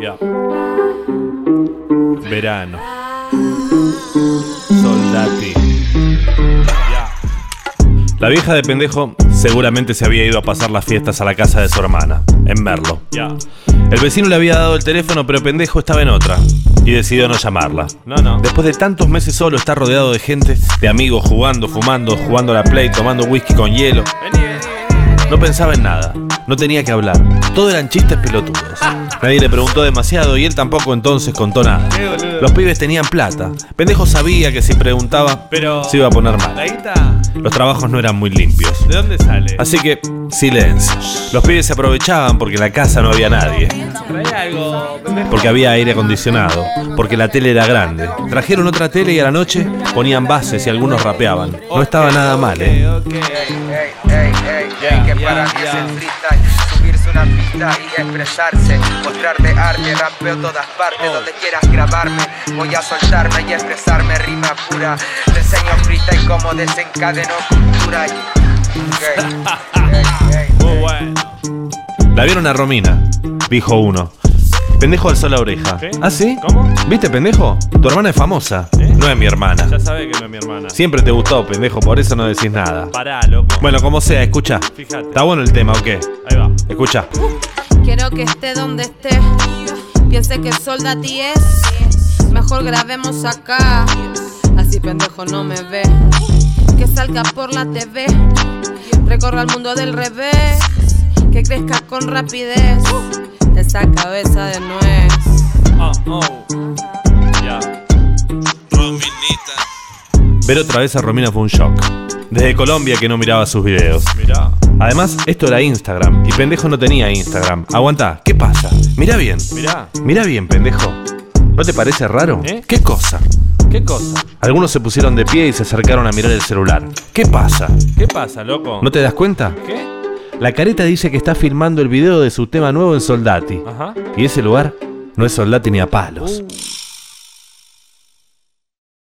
Ya. Verano. Soldati. Ya. La vieja de pendejo seguramente se había ido a pasar las fiestas a la casa de su hermana, en Merlo. Ya. El vecino le había dado el teléfono, pero pendejo estaba en otra. Y decidió no llamarla. No, no. Después de tantos meses solo, está rodeado de gente, de amigos, jugando, fumando, jugando a la play, tomando whisky con hielo. Vení, vení. No pensaba en nada, no tenía que hablar. Todo eran chistes pelotudos. Nadie le preguntó demasiado y él tampoco entonces contó nada. Los pibes tenían plata. Pendejo sabía que si preguntaba, Pero. se iba a poner ¿La mal. Los trabajos no eran muy limpios. ¿De dónde sale? Así que, silencio. Los pibes se aprovechaban porque en la casa no había nadie. Porque había aire acondicionado. Porque la tele era grande. Trajeron otra tele y a la noche ponían bases y algunos rapeaban. No estaba nada mal, ¿eh? Ok, ok. Ey, ey, ey, Ya, ey, que ya, para mí ya. es el freestyle Subirse una pista y expresarse Mostrarte arte, rapeo todas partes Oh. Donde quieras grabarme Voy a soltarme y expresarme rima pura enseño freestyle como desencadeno cultura Muy bueno. La vieron a Romina, dijo uno. Pendejo alzó la oreja. ¿Qué? ¿Ah, sí? ¿Cómo? ¿Viste, pendejo? Tu hermana es famosa. ¿Eh? No es mi hermana. Ya sabe que no es mi hermana. Siempre te gustó, pendejo, por eso no decís nada. Pará, loco. Bueno, como sea, escucha. Fíjate. ¿Está bueno el tema o qué? Ahí va. Escucha. Quiero que esté donde esté. Piense que Soldati es. Mejor grabemos acá. Así pendejo no me ve. Que salga por la TV. Recorra el mundo del revés. Que crezca con rapidez. Esa cabeza de nuez. Oh, oh. Ya. Ver otra vez a Romina fue un shock. Desde Colombia que no miraba sus videos. Mirá. Además, esto era Instagram y pendejo no tenía Instagram. Aguantá, ¿qué pasa? Mira bien. Mirá. Mira bien, pendejo. ¿No te parece raro? ¿Eh? ¿Qué cosa? ¿Qué cosa? Algunos se pusieron de pie y se acercaron a mirar el celular. ¿Qué pasa? ¿Qué pasa, loco? ¿No te das cuenta? ¿Qué? La careta dice que está filmando el video de su tema nuevo en Soldati. Ajá. Y ese lugar no es Soldati ni a palos. Uh.